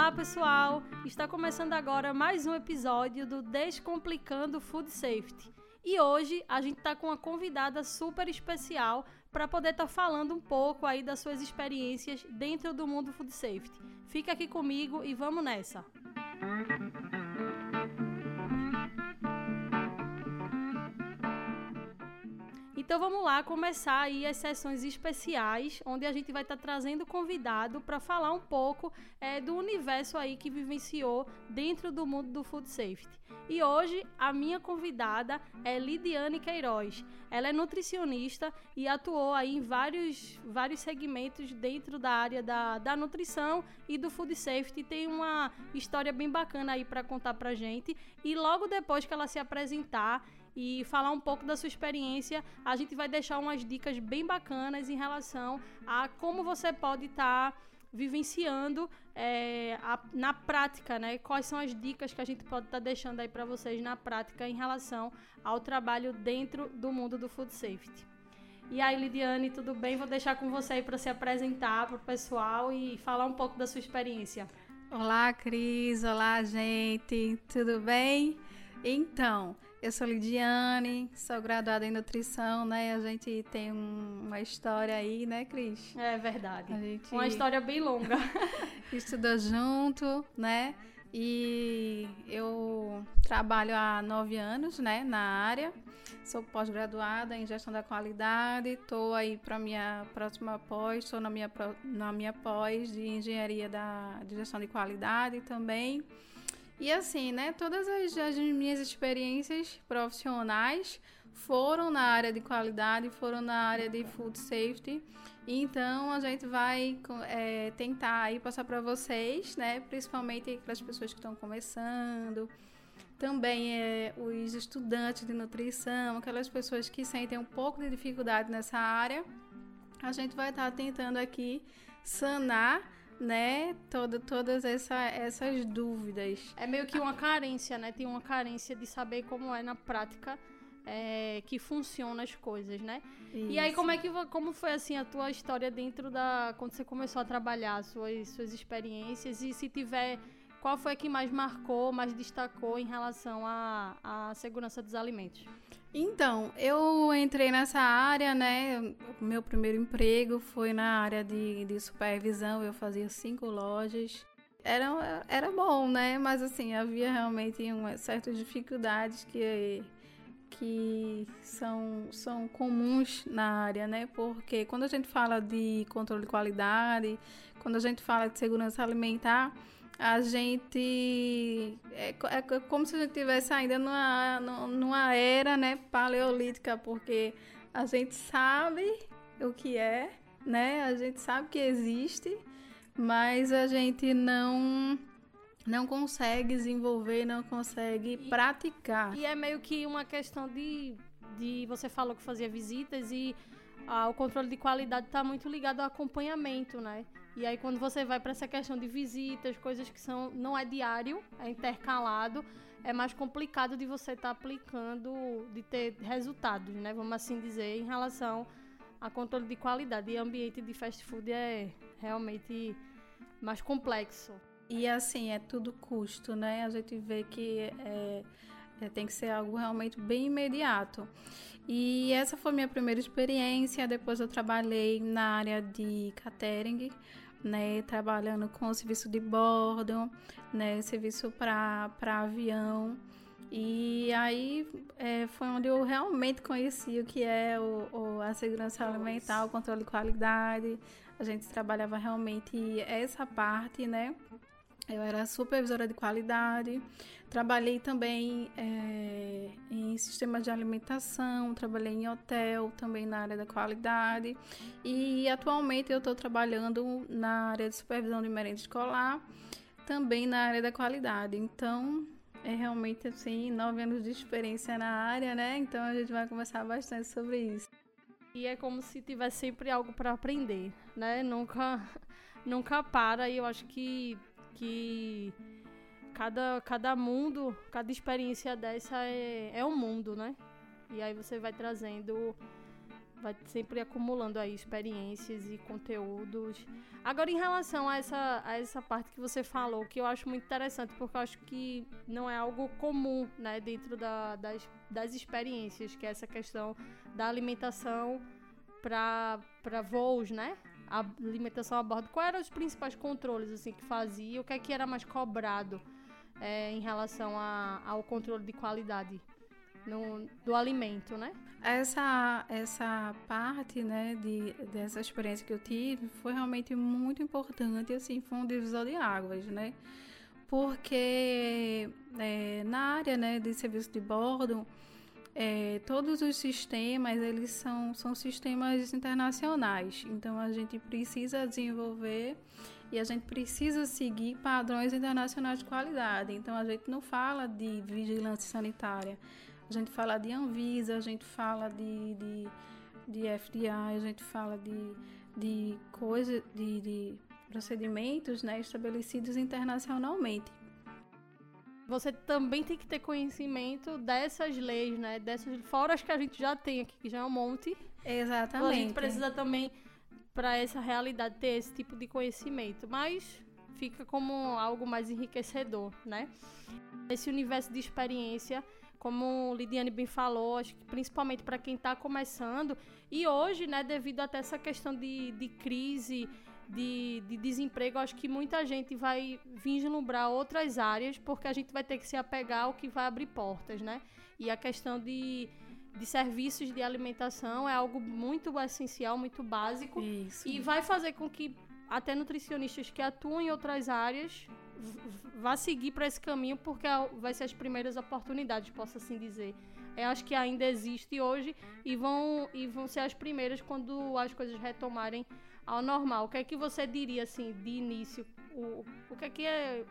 Olá, pessoal! Está começando agora mais um episódio do Descomplicando Food Safety. E hoje a gente está com uma convidada super especial para poder estar tá falando um pouco aí das suas experiências dentro do mundo food safety. Fica aqui comigo e vamos nessa. Música Então vamos lá começar aí as sessões especiais, onde a gente vai estar tá trazendo convidado para falar um pouco é, do universo aí que vivenciou dentro do mundo do food safety. E hoje a minha convidada é Lidiane Queiroz. Ela é nutricionista e atuou aí em vários, vários segmentos dentro da área da, da nutrição e do food safety. Tem uma história bem bacana aí para contar para gente. E logo depois que ela se apresentar, e falar um pouco da sua experiência. A gente vai deixar umas dicas bem bacanas em relação a como você pode estar. Tá vivenciando é, a, na prática, né? Quais são as dicas que a gente pode estar tá deixando aí para vocês na prática em relação ao trabalho dentro do mundo do food safety. E aí, Lidiane, tudo bem? Vou deixar com você aí para se apresentar para o pessoal e falar um pouco da sua experiência. Olá, Cris. Olá, gente. Tudo bem? Então, eu sou Lidiane, sou graduada em nutrição, né? A gente tem uma história aí, né, Cris? É verdade. Gente... Uma história bem longa. Estudou junto, né? E eu trabalho há nove anos, né, na área. Sou pós-graduada em gestão da qualidade. Estou aí para minha próxima pós. Estou na minha na minha pós de engenharia da de gestão de qualidade também. E assim, né, todas as, as, minhas experiências profissionais foram na área de qualidade, foram na área de food safety. Então a gente vai é, tentar aí passar para vocês, né, principalmente para as pessoas que estão começando, também é, os estudantes de nutrição, aquelas pessoas que sentem um pouco de dificuldade nessa área. A gente vai estar tá tentando aqui sanar né, todo, todas essa, essas dúvidas. É meio que uma carência, né? Tem uma carência de saber como é na prática é, que funcionam as coisas, né? Isso. E aí, como é que como foi assim a tua história dentro da. quando você começou a trabalhar, suas, suas experiências, e se tiver. Qual foi que mais marcou, mais destacou em relação à, à segurança dos alimentos? Então, eu entrei nessa área, né? Meu primeiro emprego foi na área de, de supervisão, eu fazia cinco lojas. Era, era bom, né? Mas assim, havia realmente uma, certas dificuldades que, que são, são comuns na área, né? Porque quando a gente fala de controle de qualidade, quando a gente fala de segurança alimentar, a gente é, é como se a gente estivesse ainda numa, numa era né, paleolítica, porque a gente sabe o que é, né? A gente sabe que existe, mas a gente não não consegue desenvolver, não consegue e, praticar. E é meio que uma questão de, de você falou que fazia visitas e o controle de qualidade está muito ligado ao acompanhamento, né? E aí quando você vai para essa questão de visitas, coisas que são não é diário, é intercalado, é mais complicado de você estar tá aplicando, de ter resultados, né? Vamos assim dizer, em relação a controle de qualidade. E ambiente de fast food é realmente mais complexo. E assim, é tudo custo, né? A gente vê que é, é, tem que ser algo realmente bem imediato. E essa foi minha primeira experiência. Depois eu trabalhei na área de catering, né, trabalhando com o serviço de bordo, né, serviço para avião. E aí é, foi onde eu realmente conheci o que é o, o, a segurança alimentar, o controle de qualidade. A gente trabalhava realmente essa parte, né? Eu era supervisora de qualidade, trabalhei também é, em sistemas de alimentação, trabalhei em hotel, também na área da qualidade e atualmente eu estou trabalhando na área de supervisão de merenda escolar, também na área da qualidade. Então, é realmente assim, nove anos de experiência na área, né? Então a gente vai conversar bastante sobre isso. E é como se tivesse sempre algo para aprender, né? Nunca, nunca para. E eu acho que que cada, cada mundo, cada experiência dessa é, é um mundo, né? E aí você vai trazendo vai sempre acumulando aí experiências e conteúdos. Agora, em relação a essa, a essa parte que você falou, que eu acho muito interessante, porque eu acho que não é algo comum, né, dentro da, das, das experiências, que é essa questão da alimentação para voos, né? A alimentação a bordo. Quais eram os principais controles, assim, que fazia? O que é que era mais cobrado é, em relação a, ao controle de qualidade no, do alimento, né? Essa, essa parte, né, de, dessa experiência que eu tive foi realmente muito importante, assim, foi um divisor de águas, né? Porque é, na área, né, de serviço de bordo, é, todos os sistemas, eles são, são sistemas internacionais, então a gente precisa desenvolver e a gente precisa seguir padrões internacionais de qualidade. Então a gente não fala de vigilância sanitária, a gente fala de Anvisa, a gente fala de, de, de FDA, a gente fala de, de coisas, de, de procedimentos né, estabelecidos internacionalmente. Você também tem que ter conhecimento dessas leis, né? Dessas fora as que a gente já tem aqui, que já é um monte. Exatamente. A gente precisa também, para essa realidade, ter esse tipo de conhecimento. Mas fica como algo mais enriquecedor, né? Esse universo de experiência como Lidiane bem falou, acho que principalmente para quem está começando, e hoje, né, devido até essa questão de, de crise, de, de desemprego, acho que muita gente vai vislumbrar outras áreas, porque a gente vai ter que se apegar ao que vai abrir portas, né? E a questão de, de serviços de alimentação é algo muito essencial, muito básico, Isso. e vai fazer com que até nutricionistas que atuam em outras áreas vá seguir para esse caminho porque é vai ser as primeiras oportunidades, posso assim dizer. Eu acho que ainda existe hoje e vão e vão ser as primeiras quando as coisas retomarem ao normal. O que é que você diria assim de início? O, o que é que é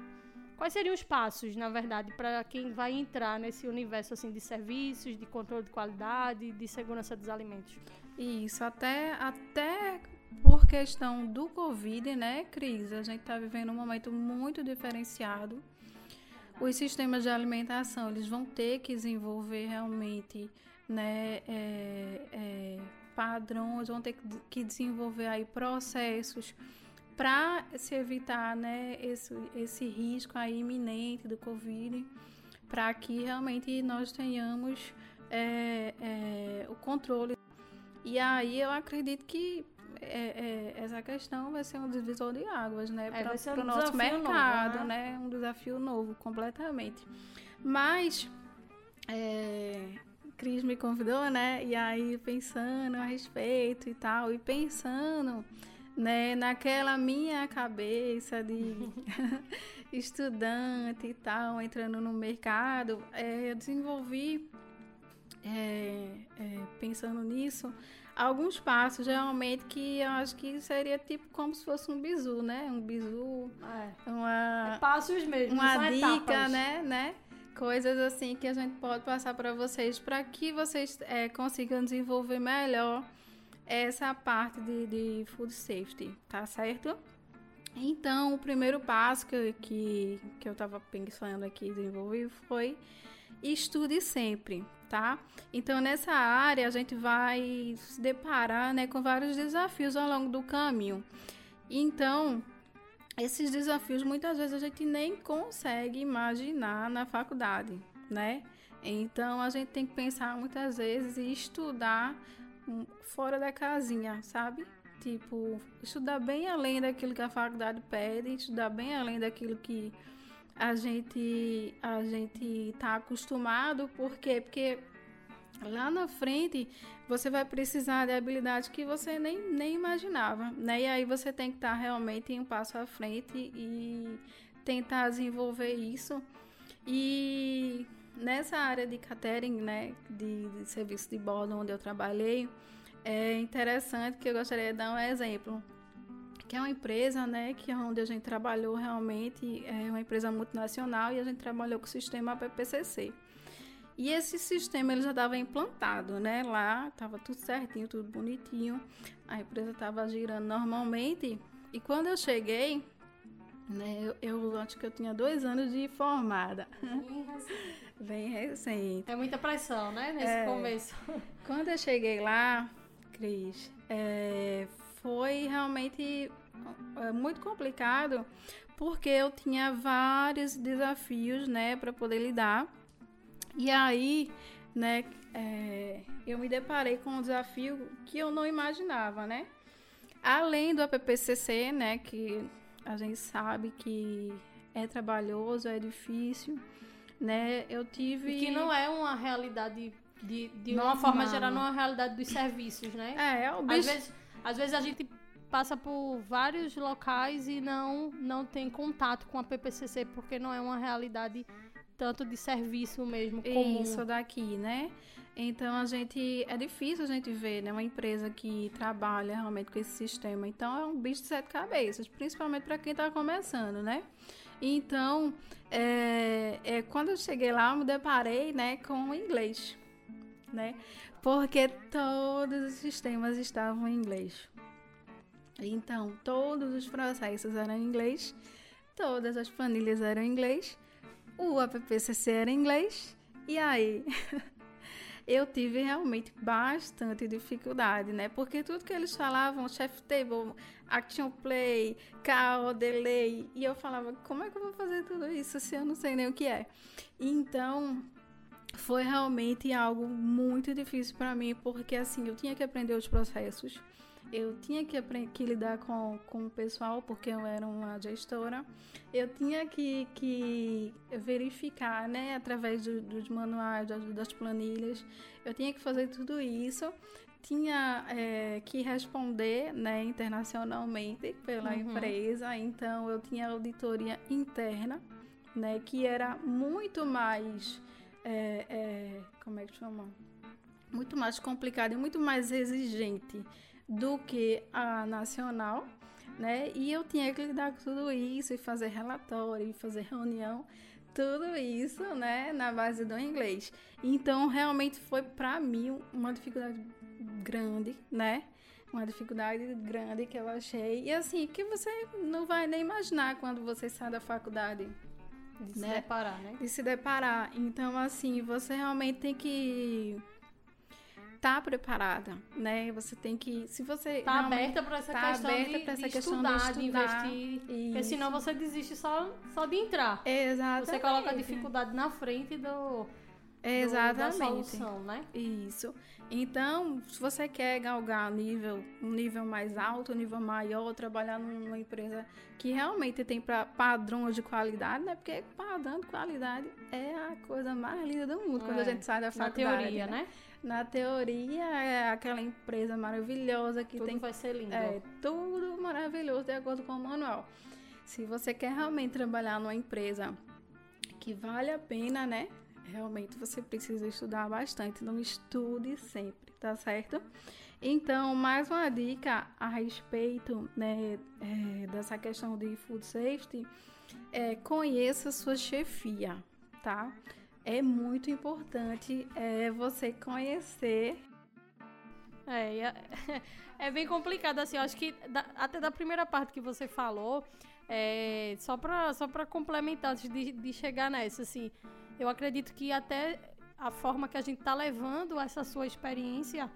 Quais seriam os passos, na verdade, para quem vai entrar nesse universo assim de serviços, de controle de qualidade, de segurança dos alimentos? Isso, até até por questão do Covid, né, Cris? A gente está vivendo um momento muito diferenciado. Os sistemas de alimentação, eles vão ter que desenvolver realmente, né, é, é, padrões, vão ter que desenvolver aí processos para se evitar, né, esse, esse risco aí iminente do Covid, para que realmente nós tenhamos é, é, o controle. E aí eu acredito que é, é, essa questão vai ser um divisor de águas, né? É, para um o nosso mercado, novo, né? né? Um desafio novo, completamente. Mas, é, Cris me convidou, né? E aí, pensando a respeito e tal, e pensando, né? Naquela minha cabeça de estudante e tal, entrando no mercado, é, eu desenvolvi, é, é, pensando nisso, alguns passos realmente que eu acho que seria tipo como se fosse um bizu, né? Um bizu, é. uma é passos mesmo, uma dica, etapas. né, né? Coisas assim que a gente pode passar para vocês para que vocês é, consigam desenvolver melhor essa parte de, de food safety, tá certo? Então, o primeiro passo que, que, que eu estava pensando aqui desenvolver foi estude sempre, tá? Então, nessa área, a gente vai se deparar né, com vários desafios ao longo do caminho. Então, esses desafios muitas vezes a gente nem consegue imaginar na faculdade, né? Então, a gente tem que pensar muitas vezes e estudar fora da casinha, sabe? Tipo, estudar bem além daquilo que a faculdade pede, estudar bem além daquilo que a gente a gente tá acostumado, por quê? Porque lá na frente você vai precisar de habilidades que você nem, nem imaginava, né? E aí você tem que estar tá realmente em um passo à frente e tentar desenvolver isso. E nessa área de catering, né, de, de serviço de bordo onde eu trabalhei, é interessante que eu gostaria de dar um exemplo que é uma empresa, né, que é onde a gente trabalhou realmente, é uma empresa multinacional e a gente trabalhou com o sistema PPCC. E esse sistema ele já estava implantado, né? Lá estava tudo certinho, tudo bonitinho. A empresa estava girando normalmente. E quando eu cheguei, né? Eu, eu, acho que eu tinha dois anos de formada. Bem recente. Bem recente. É muita pressão, né? Nesse é, começo. Quando eu cheguei lá, Cris. É, foi realmente é, muito complicado porque eu tinha vários desafios, né, para poder lidar. E aí, né, é, eu me deparei com um desafio que eu não imaginava, né? Além do APPCC, né, que a gente sabe que é trabalhoso, é difícil, né? Eu tive e que não é uma realidade de, de uma forma geral, não é uma realidade dos serviços, né? É, é o bicho... às vezes, às vezes a gente passa por vários locais e não não tem contato com a PPCC porque não é uma realidade tanto de serviço mesmo comum. Isso daqui, né? Então a gente é difícil a gente ver, né, uma empresa que trabalha realmente com esse sistema. Então é um bicho de sete cabeças, principalmente para quem está começando, né? Então, é, é, quando eu cheguei lá, eu me deparei, né, com o inglês, né? Porque todos os sistemas estavam em inglês. Então, todos os processos eram em inglês, todas as planilhas eram em inglês, o APPCC era inglês, e aí eu tive realmente bastante dificuldade, né? Porque tudo que eles falavam, chef table, action play, call, delay, e eu falava, como é que eu vou fazer tudo isso se eu não sei nem o que é? Então, foi realmente algo muito difícil para mim, porque assim, eu tinha que aprender os processos, eu tinha que, que lidar com, com o pessoal, porque eu era uma gestora. Eu tinha que, que verificar, né, através do, dos manuais, das, planilhas. Eu tinha que fazer tudo isso. Tinha é, que responder, né, internacionalmente pela uhum. empresa. Então, eu tinha auditoria interna, né, que era muito mais... É, é, como é que chama? Muito mais complicada e muito mais exigente do que a nacional, né? E eu tinha que lidar com tudo isso e fazer relatório, e fazer reunião, tudo isso, né, na base do inglês. Então, realmente foi para mim uma dificuldade grande, né? Uma dificuldade grande que eu achei. E assim, que você não vai nem imaginar quando você sai da faculdade. De né? se deparar, né? De se deparar. Então, assim, você realmente tem que tá preparada, né? Você tem que, se você tá aberta para essa, tá questão de, essa de questão estudar, de, estudar, de investir, isso. porque senão você desiste só só de entrar. Exatamente. Você coloca a dificuldade na frente do Exatamente. Do, da solução, né? Isso. Então, se você quer galgar nível, um nível mais alto, um nível maior, trabalhar numa empresa que realmente tem pra, padrões de qualidade, né? Porque padrão de qualidade é a coisa mais linda do mundo é, quando a é, gente sai da faculdade. Na teoria, né? né? Na teoria é aquela empresa maravilhosa que tudo tem. vai ser lindo. É, tudo maravilhoso de acordo com o manual. Se você quer realmente trabalhar numa empresa que vale a pena, né? Realmente você precisa estudar bastante. Não estude sempre, tá certo? Então, mais uma dica a respeito né, é, dessa questão de food safety é conheça sua chefia, tá? É muito importante é, você conhecer. É, é, é, bem complicado, assim, eu acho que da, até da primeira parte que você falou, é, só para só complementar antes de, de chegar nessa, assim, eu acredito que até a forma que a gente está levando essa sua experiência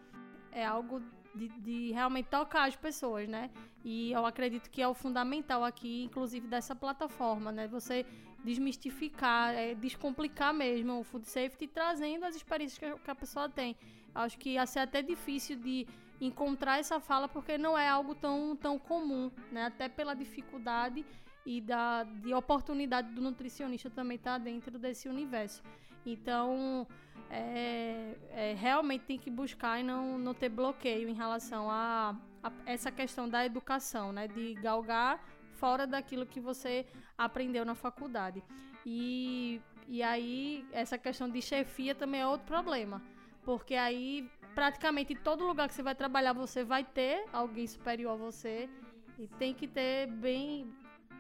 é algo de, de, realmente tocar as pessoas, né? E eu acredito que é o fundamental aqui, inclusive dessa plataforma, né? Você desmistificar, é, descomplicar mesmo o food safety, trazendo as experiências que, a pessoa tem. Acho que ia ser até difícil de encontrar essa fala porque não é algo tão, tão comum, né? Até pela dificuldade e da de oportunidade do nutricionista também estar tá dentro desse universo. Então, é, é, realmente tem que buscar e não, não ter bloqueio em relação a, a essa questão da educação, né? De galgar fora daquilo que você aprendeu na faculdade. E, e aí, essa questão de chefia também é outro problema. Porque aí, praticamente em todo lugar que você vai trabalhar, você vai ter alguém superior a você. E tem que ter bem.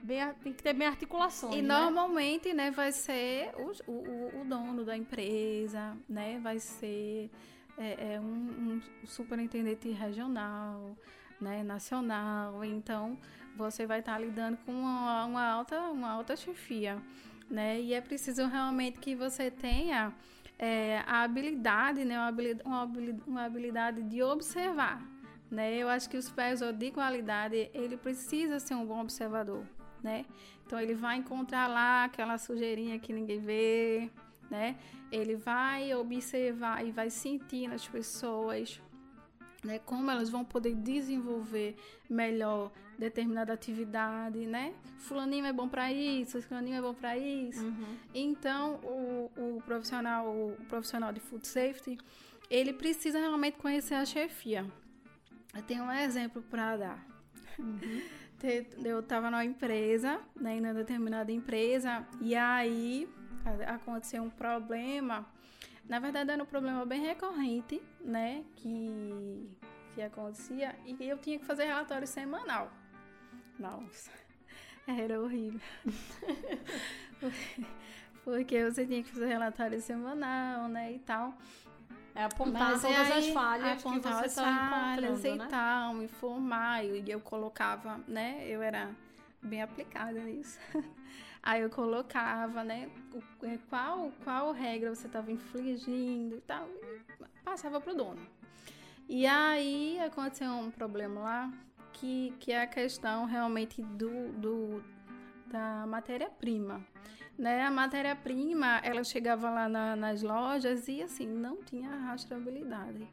Bem, tem que ter bem articulações. E né? normalmente, né, vai ser o, o, o, dono da empresa, né? Vai ser é, é um, um superintendente regional, né, nacional. Então, você vai estar lidando com uma, uma, alta, uma alta chefia, né? E é preciso realmente que você tenha é, a habilidade, né, uma habilidade, uma habilidade, de observar. Né? Eu acho que o supervisor de qualidade, ele precisa ser um bom observador, né? Então, ele vai encontrar lá aquela sujeirinha que ninguém vê, né? Ele vai observar e vai sentir nas pessoas, né? Como elas vão poder desenvolver melhor determinada atividade, né? Fulaninho é bom para isso, fulaninho é bom para isso. Uhum. Então, o, o profissional, o profissional de food safety, ele precisa realmente conhecer a chefia. Eu tenho um exemplo para dar. Uhum. Eu estava numa empresa, né, em uma determinada empresa, e aí aconteceu um problema. Na verdade, era um problema bem recorrente, né, que, que acontecia, e eu tinha que fazer relatório semanal. Nossa, era horrível. Porque você tinha que fazer relatório semanal, né, e tal. É apontar Mas todas aí, as falhas que você está encontrando, e né? tal, informar. E eu colocava, né, eu era bem aplicada nisso. Aí eu colocava, né, é, qual, qual regra você estava infligindo e tal, e passava pro dono. E aí aconteceu um problema lá que, que é a questão realmente do, do da matéria-prima. Né? A matéria-prima, ela chegava lá na, nas lojas e assim, não tinha rastreabilidade.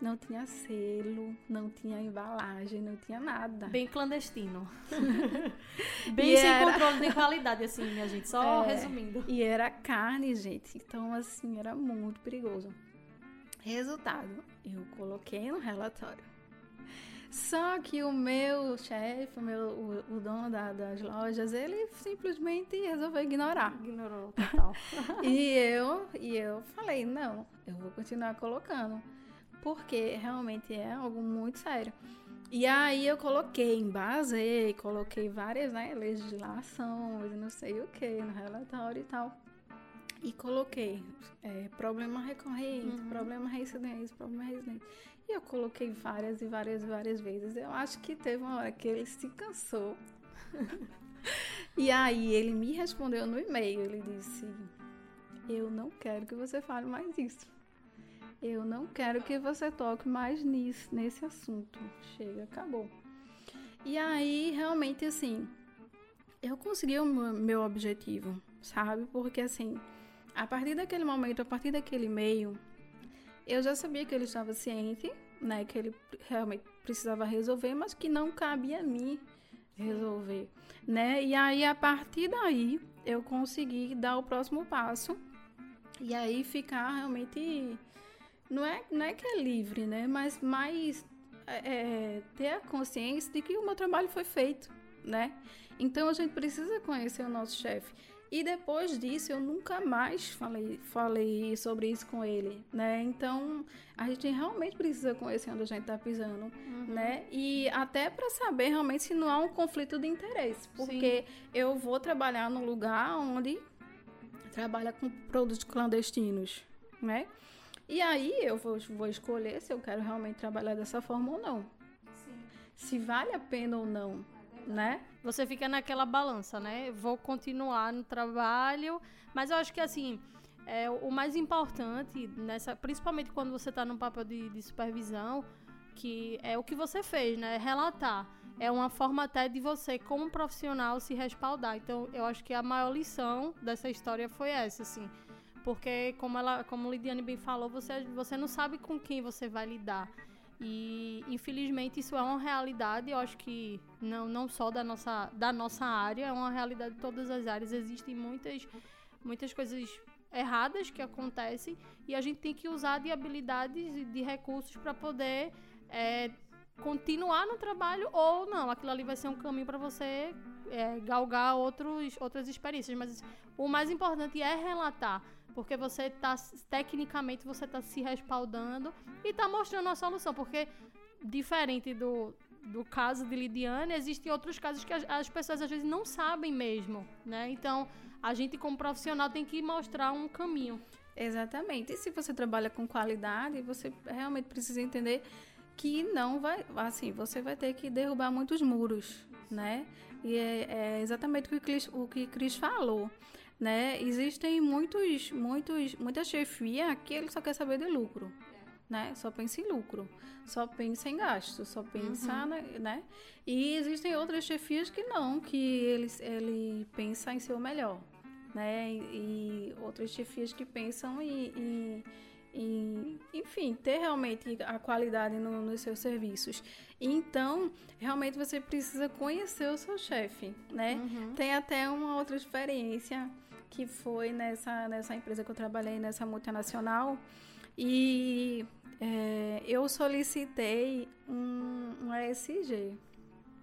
Não tinha selo, não tinha embalagem, não tinha nada. Bem clandestino. Bem e sem era... controle de qualidade, assim, minha gente. Só é, resumindo. E era carne, gente. Então, assim, era muito perigoso. Resultado, eu coloquei no relatório só que o meu chefe, o, meu, o, o dono da, das lojas, ele simplesmente resolveu ignorar. Ignorou total. e eu, e eu falei, não, eu vou continuar colocando. Porque realmente é algo muito sério. E aí eu coloquei, embasei, coloquei várias né, legislações, não sei o que, no relatório e tal. E coloquei é, problema recorrente, uhum. problema reincidente, problema reincidente. Eu coloquei várias e várias várias vezes. Eu acho que teve uma hora que ele se cansou. e aí ele me respondeu no e-mail. Ele disse: Eu não quero que você fale mais isso. Eu não quero que você toque mais nisso, nesse assunto. Chega, acabou. E aí, realmente, assim, eu consegui o meu objetivo, sabe? Porque, assim, a partir daquele momento, a partir daquele e-mail, eu já sabia que ele estava ciente, né, que ele realmente precisava resolver, mas que não cabia a mim resolver, né? E aí a partir daí eu consegui dar o próximo passo e aí ficar realmente não é não é que é livre, né? Mas mais é, é ter a consciência de que o meu trabalho foi feito, né? Então a gente precisa conhecer o nosso chefe. E depois disso eu nunca mais falei, falei sobre isso com ele, né? Então a gente realmente precisa conhecer onde a gente está pisando, uhum. né? E até para saber realmente se não há um conflito de interesse, porque Sim. eu vou trabalhar num lugar onde trabalha com produtos clandestinos, né? E aí eu vou, vou escolher se eu quero realmente trabalhar dessa forma ou não. Sim. Se vale a pena ou não, né? você fica naquela balança, né? Vou continuar no trabalho, mas eu acho que assim, é, o mais importante nessa, principalmente quando você está num papel de, de, supervisão, que é o que você fez, né? Relatar. É uma forma até de você, como profissional, se respaldar. Então, eu acho que a maior lição dessa história foi essa, assim. Porque, como ela, como Lidiane bem falou, você, você não sabe com quem você vai lidar. E infelizmente isso é uma realidade, eu acho que não, não só da nossa, da nossa área, é uma realidade de todas as áreas. Existem muitas, muitas coisas erradas que acontecem e a gente tem que usar de habilidades e de recursos para poder é, continuar no trabalho ou não. Aquilo ali vai ser um caminho para você é, galgar outros, outras experiências. Mas o mais importante é relatar porque você tá, tecnicamente, você está se respaldando e está mostrando a solução. Porque, diferente do, do caso de Lidiane, existem outros casos que as, as, pessoas às vezes não sabem mesmo, né? Então, a gente como profissional tem que mostrar um caminho. Exatamente. E se você trabalha com qualidade, você realmente precisa entender que não vai, assim, você vai ter que derrubar muitos muros, né? E é, é exatamente o que, Chris, o que Cris falou né? Existem muitos, muitos, muita chefia que ele só quer saber de lucro, né? Só pensa em lucro, só pensa em gasto, só pensa, uhum. né? E existem outras chefias que não, que ele, ele pensa em ser o melhor, né? E, e outras chefias que pensam em, em, em, enfim, ter realmente a qualidade no, nos seus serviços. Então, realmente você precisa conhecer o seu chefe, né? Uhum. Tem até uma outra experiência que foi nessa, nessa empresa que eu trabalhei, nessa multinacional, e é, eu solicitei um, um ESG.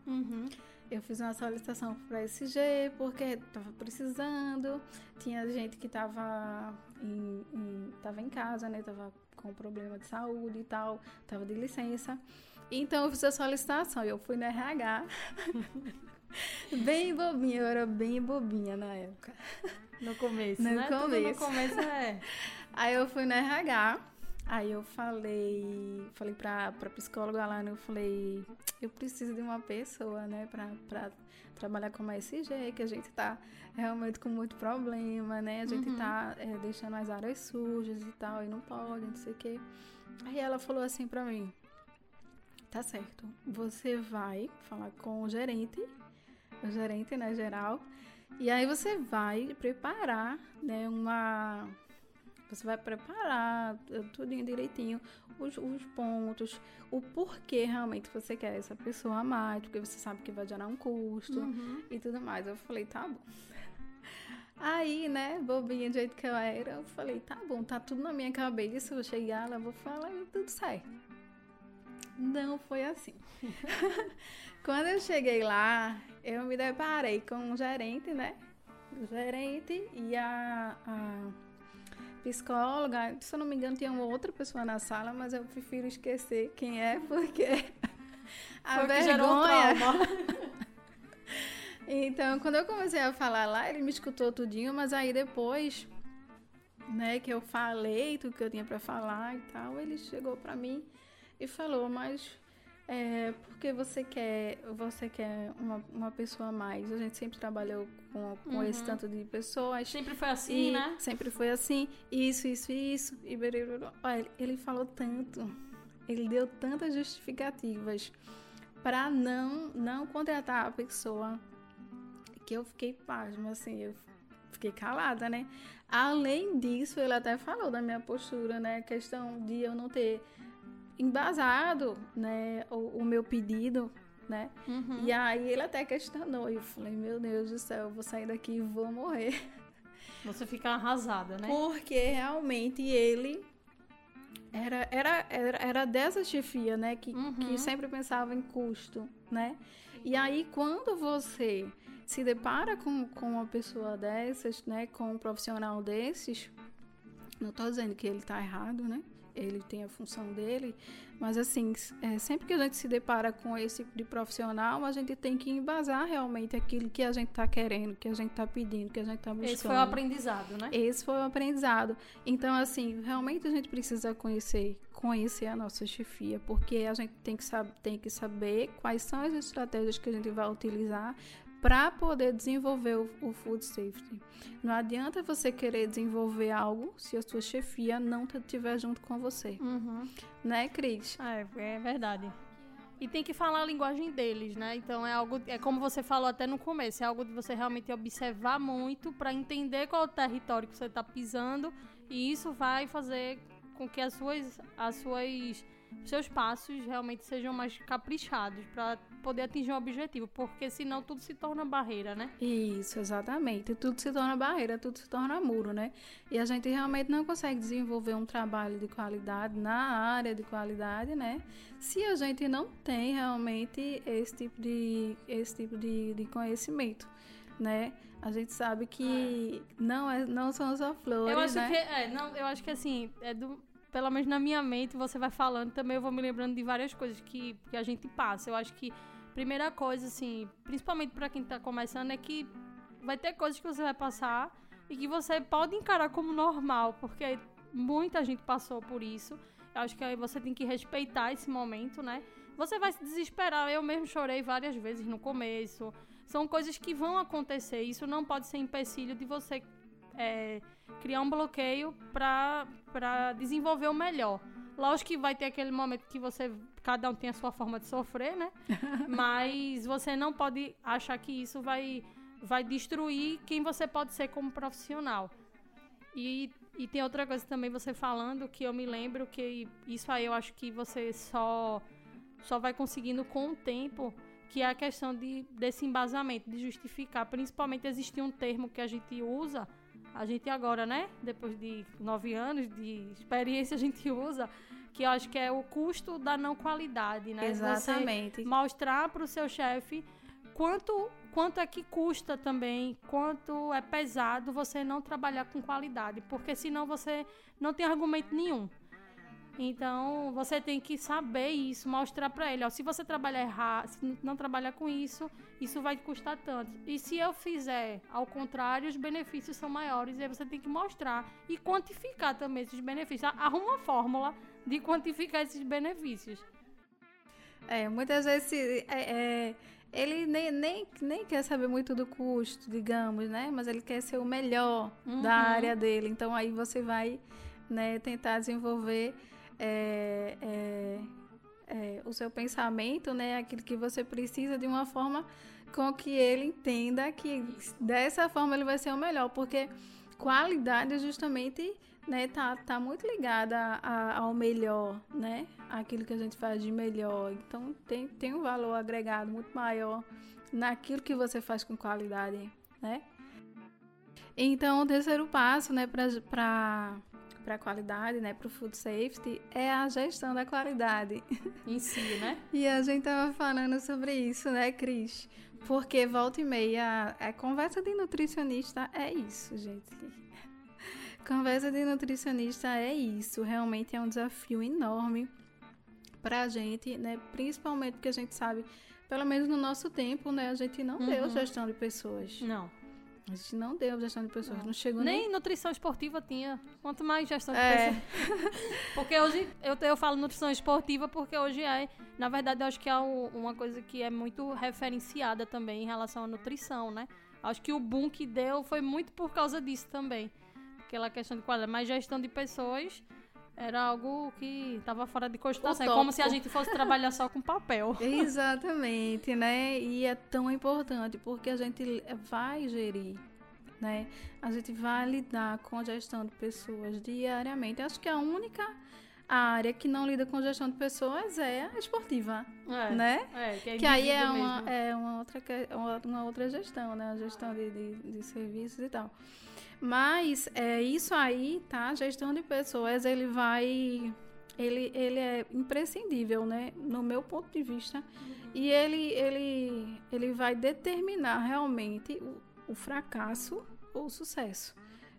Uhum. Eu fiz uma solicitação para ESG porque estava precisando, tinha gente que estava em, em, tava em casa, né? Tava com problema de saúde e tal, tava de licença. Então eu fiz a solicitação, eu fui no RH. bem bobinha, eu era bem bobinha na época. No começo, no né? Começo. No começo é. Aí eu fui no RH, aí eu falei, falei pra, pra psicóloga lá, né? eu falei, eu preciso de uma pessoa, né, pra, pra trabalhar como SG, que a gente tá realmente com muito problema, né? A gente uhum. tá é, deixando as áreas sujas e tal, e não pode, não sei o quê. Aí ela falou assim pra mim, tá certo, você vai falar com o gerente, gerente, né, geral, e aí você vai preparar, né, uma... Você vai preparar tudo direitinho, os, os, pontos, o porquê realmente você quer essa pessoa mais, porque você sabe que vai gerar um custo uhum. e tudo mais. Eu falei, tá bom. Aí, né, bobinha do jeito que eu era, eu falei, tá bom, tá tudo na minha cabeça, eu vou chegar lá, vou falar e tudo certo. Não foi assim. Quando eu cheguei lá, eu me deparei com um gerente, né? O gerente e a, a psicóloga. Se eu não me engano, tinha uma outra pessoa na sala, mas eu prefiro esquecer quem é, porque a Foi vergonha. então, quando eu comecei a falar lá, ele me escutou tudinho, mas aí depois, né, que eu falei tudo que eu tinha para falar e tal, ele chegou para mim e falou, mas é, porque você quer, você quer uma, uma pessoa a mais. A gente sempre trabalhou com, com uhum. esse tanto de pessoas. Sempre foi assim, né? Sempre foi assim. Isso, isso, isso. E Olha, ele falou tanto. Ele deu tantas justificativas para não não contratar a pessoa que eu fiquei pasma, assim, eu fiquei calada, né? Além disso, ele até falou da minha postura, né? A questão de eu não ter embasado, né, o, o meu pedido, né? Uhum. E aí ele até questionou. E eu falei, meu Deus do céu, eu vou sair daqui e vou morrer. Você fica arrasada, né? Porque realmente ele era, era, era, era dessa chefia, né? Que, uhum. que sempre pensava em custo, né? E aí, quando você se depara com, com uma pessoa dessas, né? Com um profissional desses, não estou dizendo que ele está errado, né? Ele tem a função dele, mas assim, é, sempre que a gente se depara com esse tipo de profissional, a gente tem que embasar realmente aquilo que a gente está querendo, que a gente está pedindo, que a gente está buscando. Esse foi o aprendizado, né? Esse foi o aprendizado. Então, assim, realmente a gente precisa conhecer, conhecer a nossa chefia, porque a gente tem que, tem que saber quais são as estratégias que a gente vai utilizar para poder desenvolver o, o, food safety. Não adianta você querer desenvolver algo se a sua chefia não estiver junto com você. Uhum. Né, Cris? É, é verdade. E tem que falar a linguagem deles, né? Então é algo, é como você falou até no começo, é algo de você realmente observar muito para entender qual é o território que você está pisando e isso vai fazer com que as suas, as suas seus passos realmente sejam mais caprichados para poder atingir um objetivo, porque senão tudo se torna barreira, né? Isso, exatamente. Tudo se torna barreira, tudo se torna muro, né? E a gente realmente não consegue desenvolver um trabalho de qualidade na área de qualidade, né? Se a gente não tem realmente esse tipo de, esse tipo de, de conhecimento, né? A gente sabe que não, é, não são só flores, eu acho né? Que, é, não, eu acho que assim, é do, pelo menos na minha mente, você vai falando, também eu vou me lembrando de várias coisas que, que a gente passa. Eu acho que primeira coisa, assim, principalmente para quem tá começando, é que vai ter coisas que você vai passar e que você pode encarar como normal, porque muita gente passou por isso. Eu acho que aí você tem que respeitar esse momento, né? Você vai se desesperar. Eu mesmo chorei várias vezes no começo. São coisas que vão acontecer. Isso não pode ser empecilho de você é, criar um bloqueio para desenvolver o melhor. Lógico que vai ter aquele momento que você cada um tem a sua forma de sofrer, né? Mas você não pode achar que isso vai vai destruir quem você pode ser como profissional. E, e tem outra coisa também você falando que eu me lembro que isso aí eu acho que você só só vai conseguindo com o tempo, que é a questão de, desse embasamento, de justificar. Principalmente existe um termo que a gente usa, a gente agora, né? Depois de nove anos de experiência, a gente usa, que eu acho que é o custo da não qualidade, né? Exatamente. Você mostrar para o seu chefe quanto quanto é que custa também, quanto é pesado você não trabalhar com qualidade, porque senão você não tem argumento nenhum. Então, você tem que saber isso, mostrar para ele, ó, se você trabalhar errado, se não trabalhar com isso, isso vai te custar tanto. E se eu fizer ao contrário, os benefícios são maiores, e aí você tem que mostrar e quantificar também esses benefícios. Arruma uma fórmula de quantificar esses benefícios. É, muitas vezes é, é, ele nem, nem, nem quer saber muito do custo, digamos, né? Mas ele quer ser o melhor uhum. da área dele. Então aí você vai né, tentar desenvolver é, é, é, o seu pensamento, né, aquilo que você precisa de uma forma com que ele entenda que dessa forma ele vai ser o melhor, porque qualidade justamente né, tá, tá muito ligada a, ao melhor, né, aquilo que a gente faz de melhor. Então tem, tem um valor agregado muito maior naquilo que você faz com qualidade, né? Então o terceiro passo, né, para para a qualidade, né, para o food safety, é a gestão da qualidade. Em si, né? e a gente tava falando sobre isso, né, Cris? Porque volta e meia, a conversa de nutricionista é isso, gente. Conversa de nutricionista é isso. Realmente é um desafio enorme para a gente, né? Principalmente porque a gente sabe, pelo menos no nosso tempo, né? A gente não uhum. deu gestão de pessoas. Não. A gente não deu gestão de pessoas, não, não chegou nem... nem nutrição esportiva tinha, quanto mais gestão de é. pessoas. porque hoje, eu, eu falo nutrição esportiva porque hoje é, na verdade, eu acho que é uma coisa que é muito referenciada também em relação à nutrição, né? Acho que o boom que deu foi muito por causa disso também. Aquela questão de quadra, mas gestão de pessoas era algo que estava fora de cogitação. É como se a gente fosse trabalhar só com papel. Exatamente, né? E é tão importante porque a gente vai gerir, né? A gente vai lidar com a gestão de pessoas diariamente. Acho que a única área que não lida com gestão de pessoas é a esportiva, é, né? É, que, é que aí é uma, é uma, outra, uma outra gestão, né? A gestão de, de, de serviços e tal. Mas é, isso aí, tá? Gestão de pessoas, ele vai. Ele, ele é imprescindível, né? No meu ponto de vista. E ele, ele, ele vai determinar realmente o, o fracasso ou o sucesso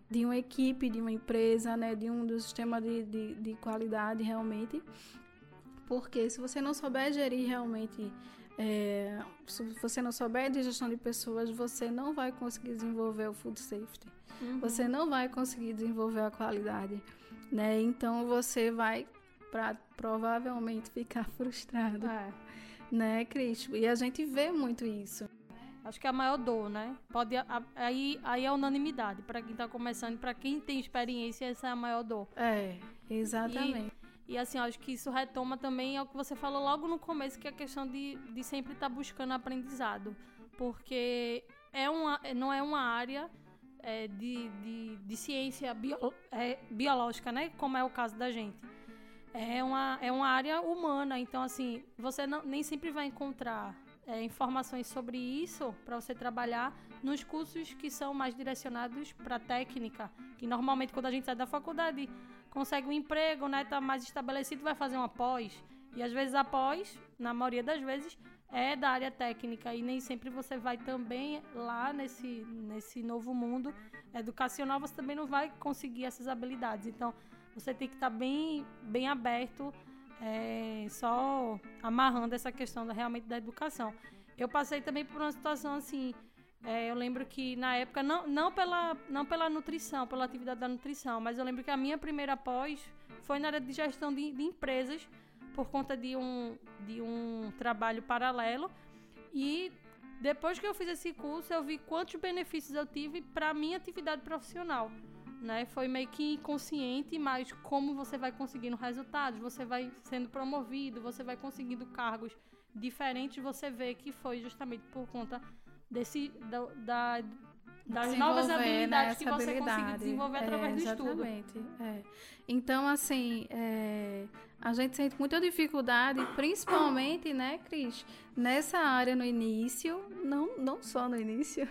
de uma equipe, de uma empresa, né? De um do sistema de, de, de qualidade realmente. Porque se você não souber gerir realmente é, se você não souber de gestão de pessoas, você não vai conseguir desenvolver o food safety. Uhum. Você não vai conseguir desenvolver a qualidade, né? Então você vai pra, provavelmente ficar frustrado, é. né, Cris? E a gente vê muito isso. Acho que é a maior dor, né? Pode aí aí é unanimidade para quem está começando, para quem tem experiência, essa é a maior dor. É, exatamente. E, e assim, acho que isso retoma também ao que você falou logo no começo, que é a questão de, de sempre estar tá buscando aprendizado. Porque é uma, não é uma área é, de, de, de, ciência bio, é, biológica, né? Como é o caso da gente. É uma, é uma área humana, então, assim, você não, nem sempre vai encontrar é, informações sobre isso para você trabalhar nos cursos que são mais direcionados para técnica, que normalmente quando a gente sai da faculdade consegue um emprego, né, tá mais estabelecido, vai fazer uma pós. E às vezes após, na maioria das vezes, é da área técnica e nem sempre você vai também lá nesse, nesse novo mundo educacional, você também não vai conseguir essas habilidades. Então, você tem que estar tá bem, bem aberto, é, só amarrando essa questão da, realmente da educação. Eu passei também por uma situação assim, é, eu lembro que na época, não, não, pela, não pela nutrição, pela atividade da nutrição, mas eu lembro que a minha primeira pós foi na área de gestão de, de empresas, por conta de um, de um trabalho paralelo. E depois que eu fiz esse curso, eu vi quantos benefícios eu tive para minha atividade profissional. Né? Foi meio que inconsciente, mas como você vai conseguindo resultados, você vai sendo promovido, você vai conseguindo cargos diferentes, você vê que foi justamente por conta desse da, da das novas né, habilidades né, que você habilidade. desenvolver é, através do estudo. É. Então, assim, é, a gente sente muita dificuldade, principalmente, né, Cris, nessa área no início, não, não só no início,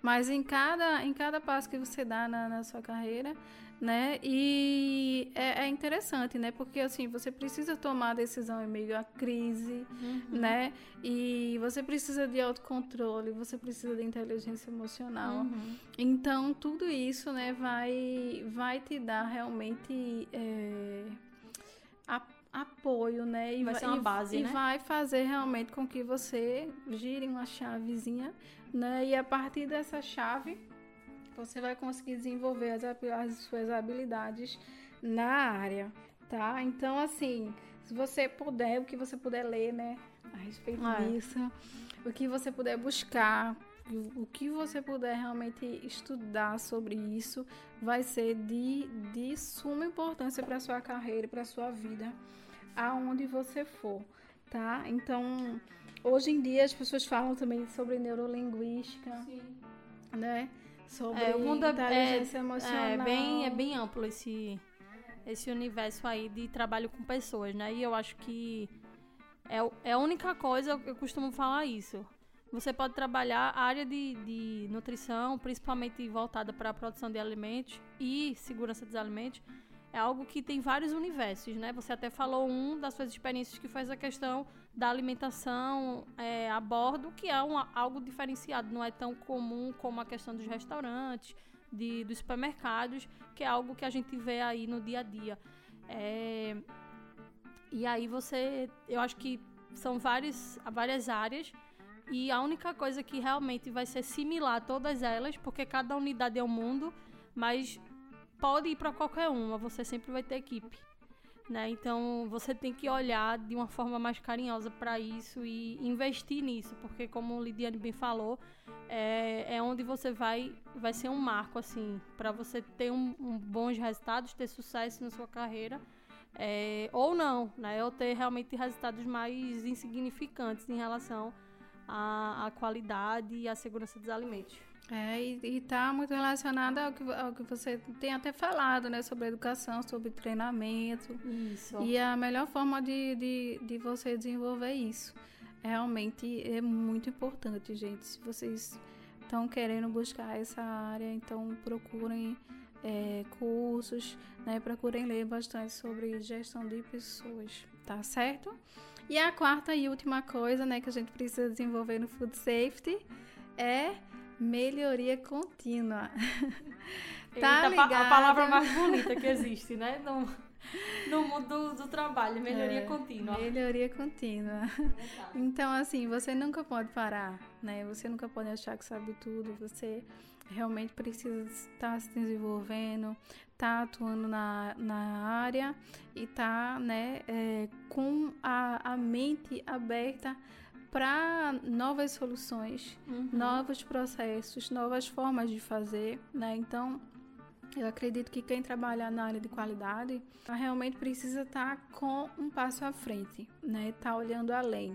mas em cada, em cada passo que você dá na, na sua carreira, né? E é, é, interessante, né? Porque assim, você precisa tomar a decisão em meio à crise, uhum. né? E você precisa de autocontrole, você precisa de inteligência emocional. Uhum. Então, tudo isso, né, vai, vai te dar realmente é, a, apoio, né? E vai, vai ser uma base, e, né? E vai fazer realmente com que você gire uma chavezinha, né? E a partir dessa chave você vai conseguir desenvolver as, as suas habilidades na área, tá? Então, assim, se você puder, o que você puder ler, né, a respeito é. disso, o que você puder buscar, o que você puder realmente estudar sobre isso, vai ser de, de suma importância para sua carreira, para sua vida, aonde você for, tá? Então, hoje em dia as pessoas falam também sobre neurolinguística, Sim. né? Sobre é, o mundo é, inteligência é, emocional. É bem, é bem amplo esse, esse universo aí de trabalho com pessoas, né? E eu acho que é, é a única coisa, eu costumo falar isso. Você pode trabalhar a área de, de nutrição, principalmente voltada para a produção de alimentos e segurança dos alimentos, é algo que tem vários universos, né? Você até falou um das suas experiências que foi essa questão da alimentação é, a bordo, que é um, algo diferenciado, não é tão comum como a questão dos restaurantes, de, dos supermercados, que é algo que a gente vê aí no dia a dia. É, e aí você, eu acho que são várias, várias áreas e a única coisa que realmente vai ser similar a todas elas, porque cada unidade é um mundo, mas pode ir para qualquer uma, você sempre vai ter equipe. Né? Então você tem que olhar de uma forma mais carinhosa para isso e investir nisso, porque como o Lidiane bem falou, é, é onde você vai vai ser um marco assim para você ter um, um, bons resultados, ter sucesso na sua carreira. É, ou não, né? Ou ter realmente resultados mais insignificantes em relação à, à qualidade e à segurança dos alimentos. É, e está muito relacionado ao que, ao que você tem até falado, né? Sobre educação, sobre treinamento. Isso. E a melhor forma de, de, de você desenvolver isso. Realmente é muito importante, gente. Se vocês estão querendo buscar essa área, então procurem é, cursos, né? Procurem ler bastante sobre gestão de pessoas, tá certo? E a quarta e última coisa, né, que a gente precisa desenvolver no Food Safety é Melhoria contínua. tá ligado? A palavra mais bonita que existe, né? No, no mundo do, do trabalho, melhoria é, contínua. Melhoria contínua. Então, assim, você nunca pode parar, né? Você nunca pode achar que sabe tudo. Você realmente precisa estar se desenvolvendo, estar tá atuando na, na área e estar tá, né, é, com a, a mente aberta para novas soluções, uhum. novos processos, novas formas de fazer, né? Então, eu acredito que quem trabalha na área de qualidade realmente precisa estar tá com um passo à frente, né? Tá olhando além.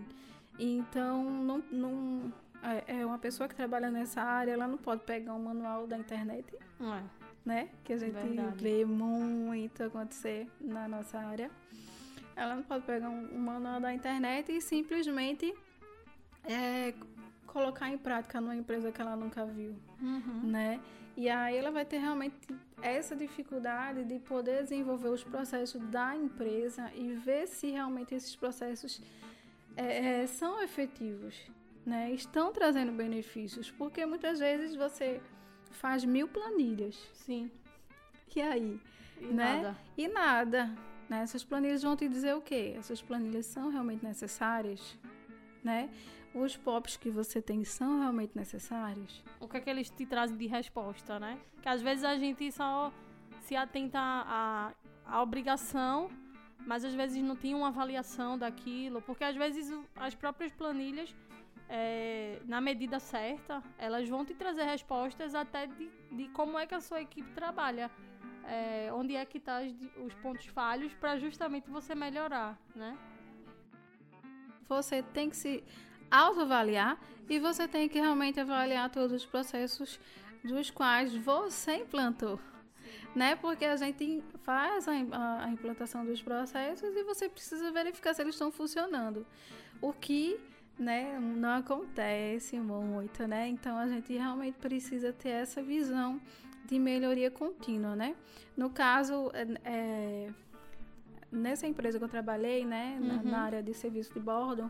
Então, não, não é, é uma pessoa que trabalha nessa área, ela não pode pegar um manual da internet, é. né? Que a gente Verdade. vê muito acontecer na nossa área. Ela não pode pegar um, um manual da internet e simplesmente é, colocar em prática numa empresa que ela nunca viu, uhum. né? E aí ela vai ter realmente essa dificuldade de poder desenvolver os processos da empresa e ver se realmente esses processos é, é, são efetivos, né? Estão trazendo benefícios, porque muitas vezes você faz mil planilhas. Sim. E aí, e né? Nada. E nada. Né? Essas planilhas vão te dizer o quê? Essas planilhas são realmente necessárias, né? Os POPs que você tem são realmente necessários? O que é que eles te trazem de resposta, né? Que às vezes a gente só se atenta à, à obrigação mas às vezes não tinha uma avaliação daquilo, porque às vezes as próprias planilhas, é, na medida certa, elas vão te trazer respostas até de, de como é que a sua equipe trabalha. É, onde é que tá os pontos falhos para justamente você melhorar, né? Você tem que se autoavaliar e você tem que realmente avaliar todos os processos dos quais você implantou. Né? Porque a gente faz a, a, implantação dos processos e você precisa verificar se eles estão funcionando. O que né, não acontece muito, né? Então a gente realmente precisa ter essa visão de melhoria contínua, né? No caso, é, é nessa empresa que eu trabalhei, né, uhum. na, na, área de serviço de bordo,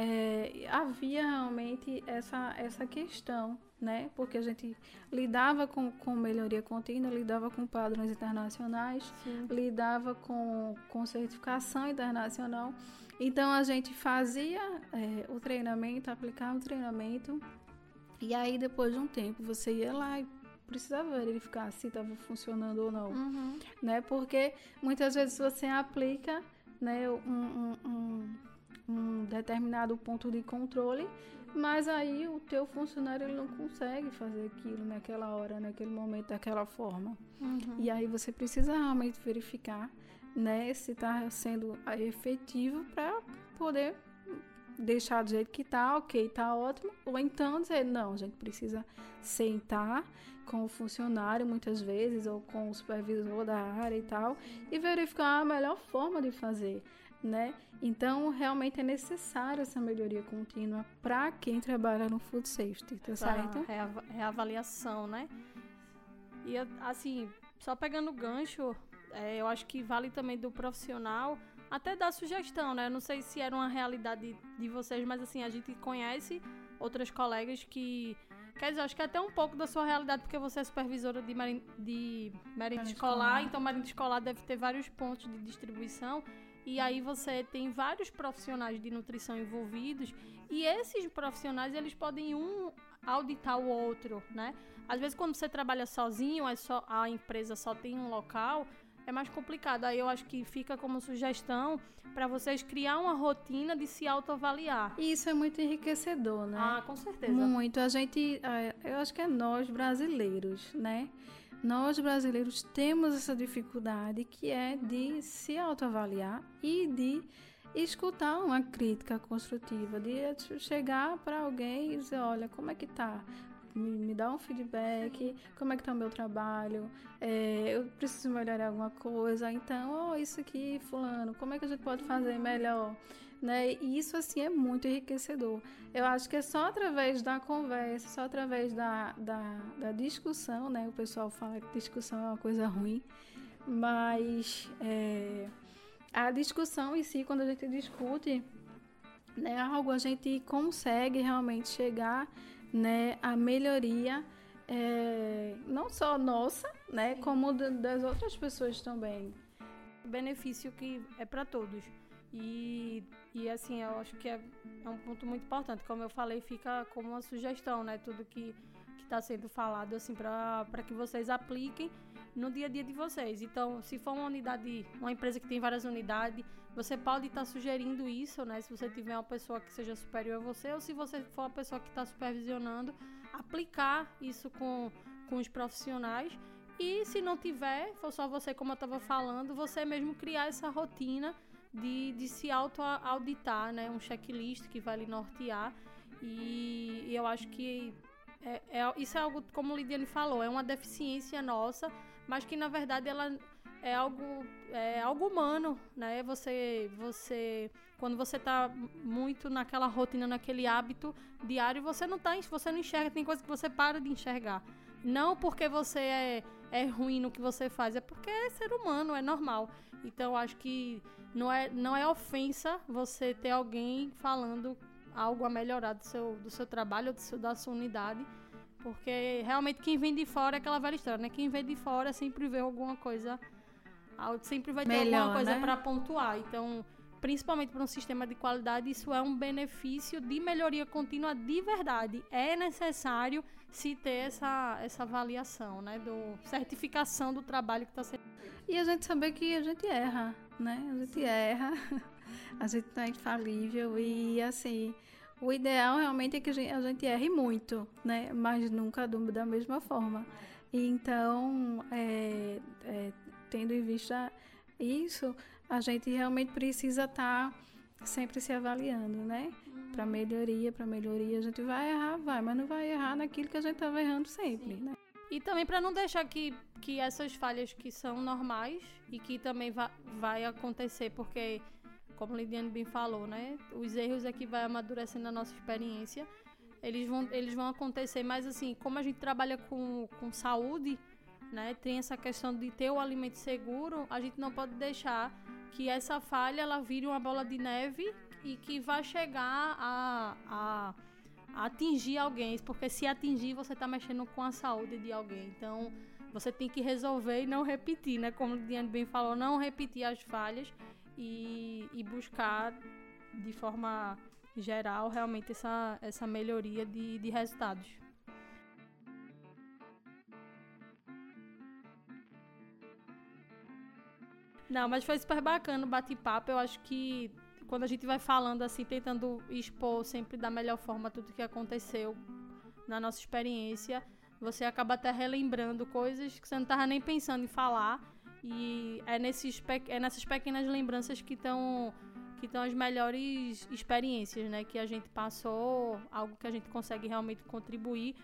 é, havia realmente essa, essa questão, né? Porque a gente lidava com, com melhoria contínua, lidava com padrões internacionais, Sim. lidava com, com certificação internacional. Então a gente fazia é, o treinamento, aplicava o treinamento, e aí depois de um tempo você ia lá e precisava verificar se estava funcionando ou não, uhum. né? Porque muitas vezes você aplica, né, um, um, um, determinado ponto de controle, mas aí o teu funcionário ele não consegue fazer aquilo naquela hora, naquele momento, daquela forma. Uhum. E aí você precisa realmente verificar, né, se está sendo efetivo para poder deixar do jeito que tá, ok, tá ótimo, ou então dizer, não, a gente precisa sentar com o funcionário muitas vezes, ou com o supervisor da área e tal, e verificar a melhor forma de fazer, né? Então, realmente é necessário essa melhoria contínua para quem trabalha no food safety, tá certo? É a avaliação, né? E assim, só pegando o gancho, é, eu acho que vale também do profissional até dar sugestão, né? Não sei se era uma realidade de vocês, mas assim, a gente conhece outras colegas que. Quer dizer, acho que é até um pouco da sua realidade, porque você é supervisora de, marin, de merenda escolar, escolar, então merenda escolar deve ter vários pontos de distribuição. E aí você tem vários profissionais de nutrição envolvidos e esses profissionais eles podem um auditar o outro, né? Às vezes quando você trabalha sozinho, é só a empresa só tem um local, é mais complicado. Aí eu acho que fica como sugestão para vocês criar uma rotina de se autoavaliar. E isso é muito enriquecedor, né? Ah, com certeza. Muito. A gente, é, eu acho que é nós brasileiros, né? Nós brasileiros temos essa dificuldade que é de se autoavaliar e de escutar uma crítica construtiva, de chegar para alguém e dizer, olha, como é que tá? me, me dá um feedback, como é que tá o meu trabalho, é, eu preciso melhorar alguma coisa, então, oh, isso aqui, fulano, como é que a gente pode fazer melhor? Né? E isso, assim, é muito enriquecedor. Eu acho que é só através da conversa, só através da, da, da discussão, né? O pessoal fala que discussão é uma coisa ruim, mas é, a discussão em si, quando a gente discute, né, algo a gente consegue realmente chegar né, a melhoria é, não só nossa, né, como das outras pessoas também. Benefício que é para todos. E, e assim, eu acho que é, é um ponto muito importante. Como eu falei, fica como uma sugestão, né? Tudo que está sendo falado, assim, para que vocês apliquem no dia a dia de vocês. Então, se for uma unidade, uma empresa que tem várias unidades, você pode estar tá sugerindo isso, né? Se você tiver uma pessoa que seja superior a você, ou se você for uma pessoa que está supervisionando, aplicar isso com, com os profissionais. E se não tiver, for só você, como eu estava falando, você mesmo criar essa rotina de, de se auto-auditar, né? Um checklist que vai lhe nortear. E, e eu acho que é, é, isso é algo, como o Lidiane falou, é uma deficiência nossa, mas que na verdade ela é algo, é algo humano, né? Você, você, quando você está muito naquela rotina, naquele hábito diário, você não tá, você não enxerga, tem coisa que você para de enxergar. Não porque você é, é ruim no que você faz, é porque é ser humano, é normal. Então acho que não é, não é ofensa você ter alguém falando algo a melhorar do seu, do seu trabalho, do seu, da sua unidade. Porque realmente quem vem de fora é aquela velha história, né? Quem vem de fora sempre vê alguma coisa sempre vai ter Melhor, alguma coisa né? para pontuar. Então, principalmente para um sistema de qualidade, isso é um benefício de melhoria contínua de verdade. É necessário se ter essa, essa avaliação, né? Do certificação do trabalho que está sendo. E a gente saber que a gente erra, né? A gente erra, a gente não é infalível e assim. O ideal realmente é que a gente, a gente erre muito, né? Mas nunca do, da mesma forma. Então, é, é, tendo em vista isso, a gente realmente precisa estar tá sempre se avaliando, né? Para melhoria, para melhoria, a gente vai errar, vai, mas não vai errar naquilo que a gente estava errando sempre, Sim. né? E também para não deixar que, que essas falhas que são normais e que também va vai acontecer, porque, como Lidiane bem falou, né? Os erros é que vai amadurecendo a nossa experiência. Eles vão, eles vão acontecer, mas assim, como a gente trabalha com, com saúde, né? Tem essa questão de ter o alimento seguro, a gente não pode deixar que essa falha ela vire uma bola de neve e que vai chegar a, a atingir alguém, porque se atingir, você está mexendo com a saúde de alguém. Então, você tem que resolver e não repetir, né? Como o Diane bem falou, não repetir as falhas e, e buscar de forma geral realmente essa, essa melhoria de, de resultados. Não, mas foi super bacana o bate-papo. Eu acho que quando a gente vai falando assim, tentando expor sempre da melhor forma tudo que aconteceu na nossa experiência, você acaba até relembrando coisas que você não estava nem pensando em falar. E é, nesses, é nessas pequenas lembranças que estão que estão as melhores experiências, né? Que a gente passou, algo que a gente consegue realmente contribuir.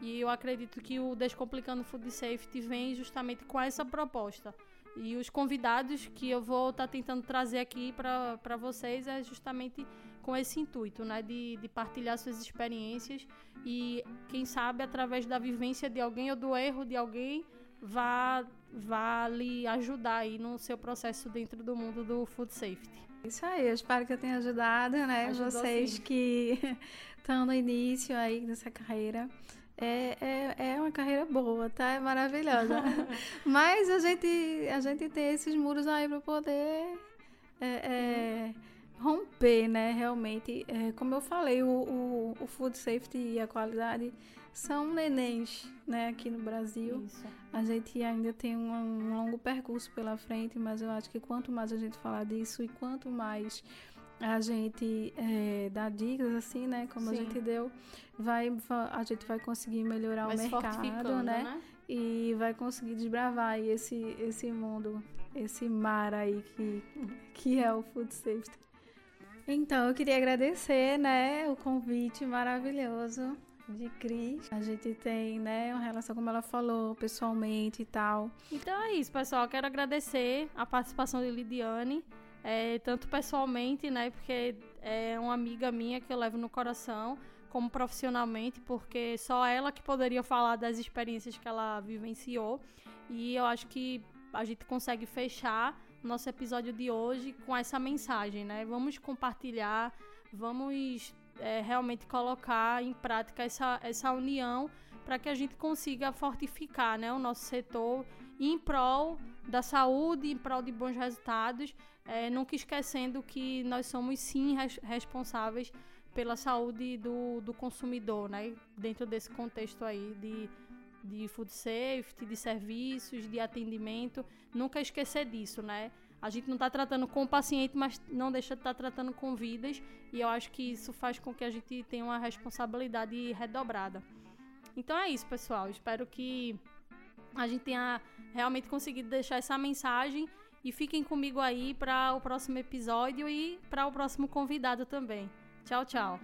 E eu acredito que o Descomplicando Food Safety vem justamente com essa proposta e os convidados que eu vou estar tá tentando trazer aqui para vocês é justamente com esse intuito, né? De, de partilhar suas experiências e, quem sabe, através da vivência de alguém ou do erro de alguém, vá, vá lhe ajudar aí no seu processo dentro do mundo do food safety. Isso aí, eu espero que eu tenha ajudado, né? Ajudou vocês sim. que estão no início aí dessa carreira é, é, é uma carreira boa, tá? É maravilhosa. Mas a gente, a gente tem esses muros aí para poder é, é, romper, né? Realmente, é, como eu falei, o, o, o, food safety e a qualidade são nenéns, né? Aqui no Brasil. Isso. A gente ainda tem um, um longo percurso pela frente, mas eu acho que quanto mais a gente falar disso e quanto mais a gente é, dá dicas assim, né? Como Sim. a gente deu, vai, a gente vai conseguir melhorar o mercado, né? né? E vai conseguir desbravar aí esse, esse mundo, esse mar aí que, que é o Food Safety. Então, eu queria agradecer, né, o convite maravilhoso de Cris. A gente tem, né, uma relação, como ela falou, pessoalmente e tal. Então é isso, pessoal. Quero agradecer a participação de Lidiane é, tanto pessoalmente, né, porque é uma amiga minha que eu levo no coração, como profissionalmente, porque só ela que poderia falar das experiências que ela vivenciou. E eu acho que a gente consegue fechar nosso episódio de hoje com essa mensagem, né? Vamos compartilhar, vamos é, realmente colocar em prática essa, essa união para que a gente consiga fortificar né, o nosso setor em prol da saúde, em prol de bons resultados é, nunca esquecendo que nós somos sim res responsáveis pela saúde do, do consumidor, né? Dentro desse contexto aí de, de food safety, de serviços, de atendimento. Nunca esquecer disso, né? A gente não está tratando com o paciente, mas não deixa de estar tá tratando com vidas. E eu acho que isso faz com que a gente tenha uma responsabilidade redobrada. Então é isso, pessoal. Espero que a gente tenha realmente conseguido deixar essa mensagem e fiquem comigo aí para o próximo episódio e para o próximo convidado também. Tchau, tchau.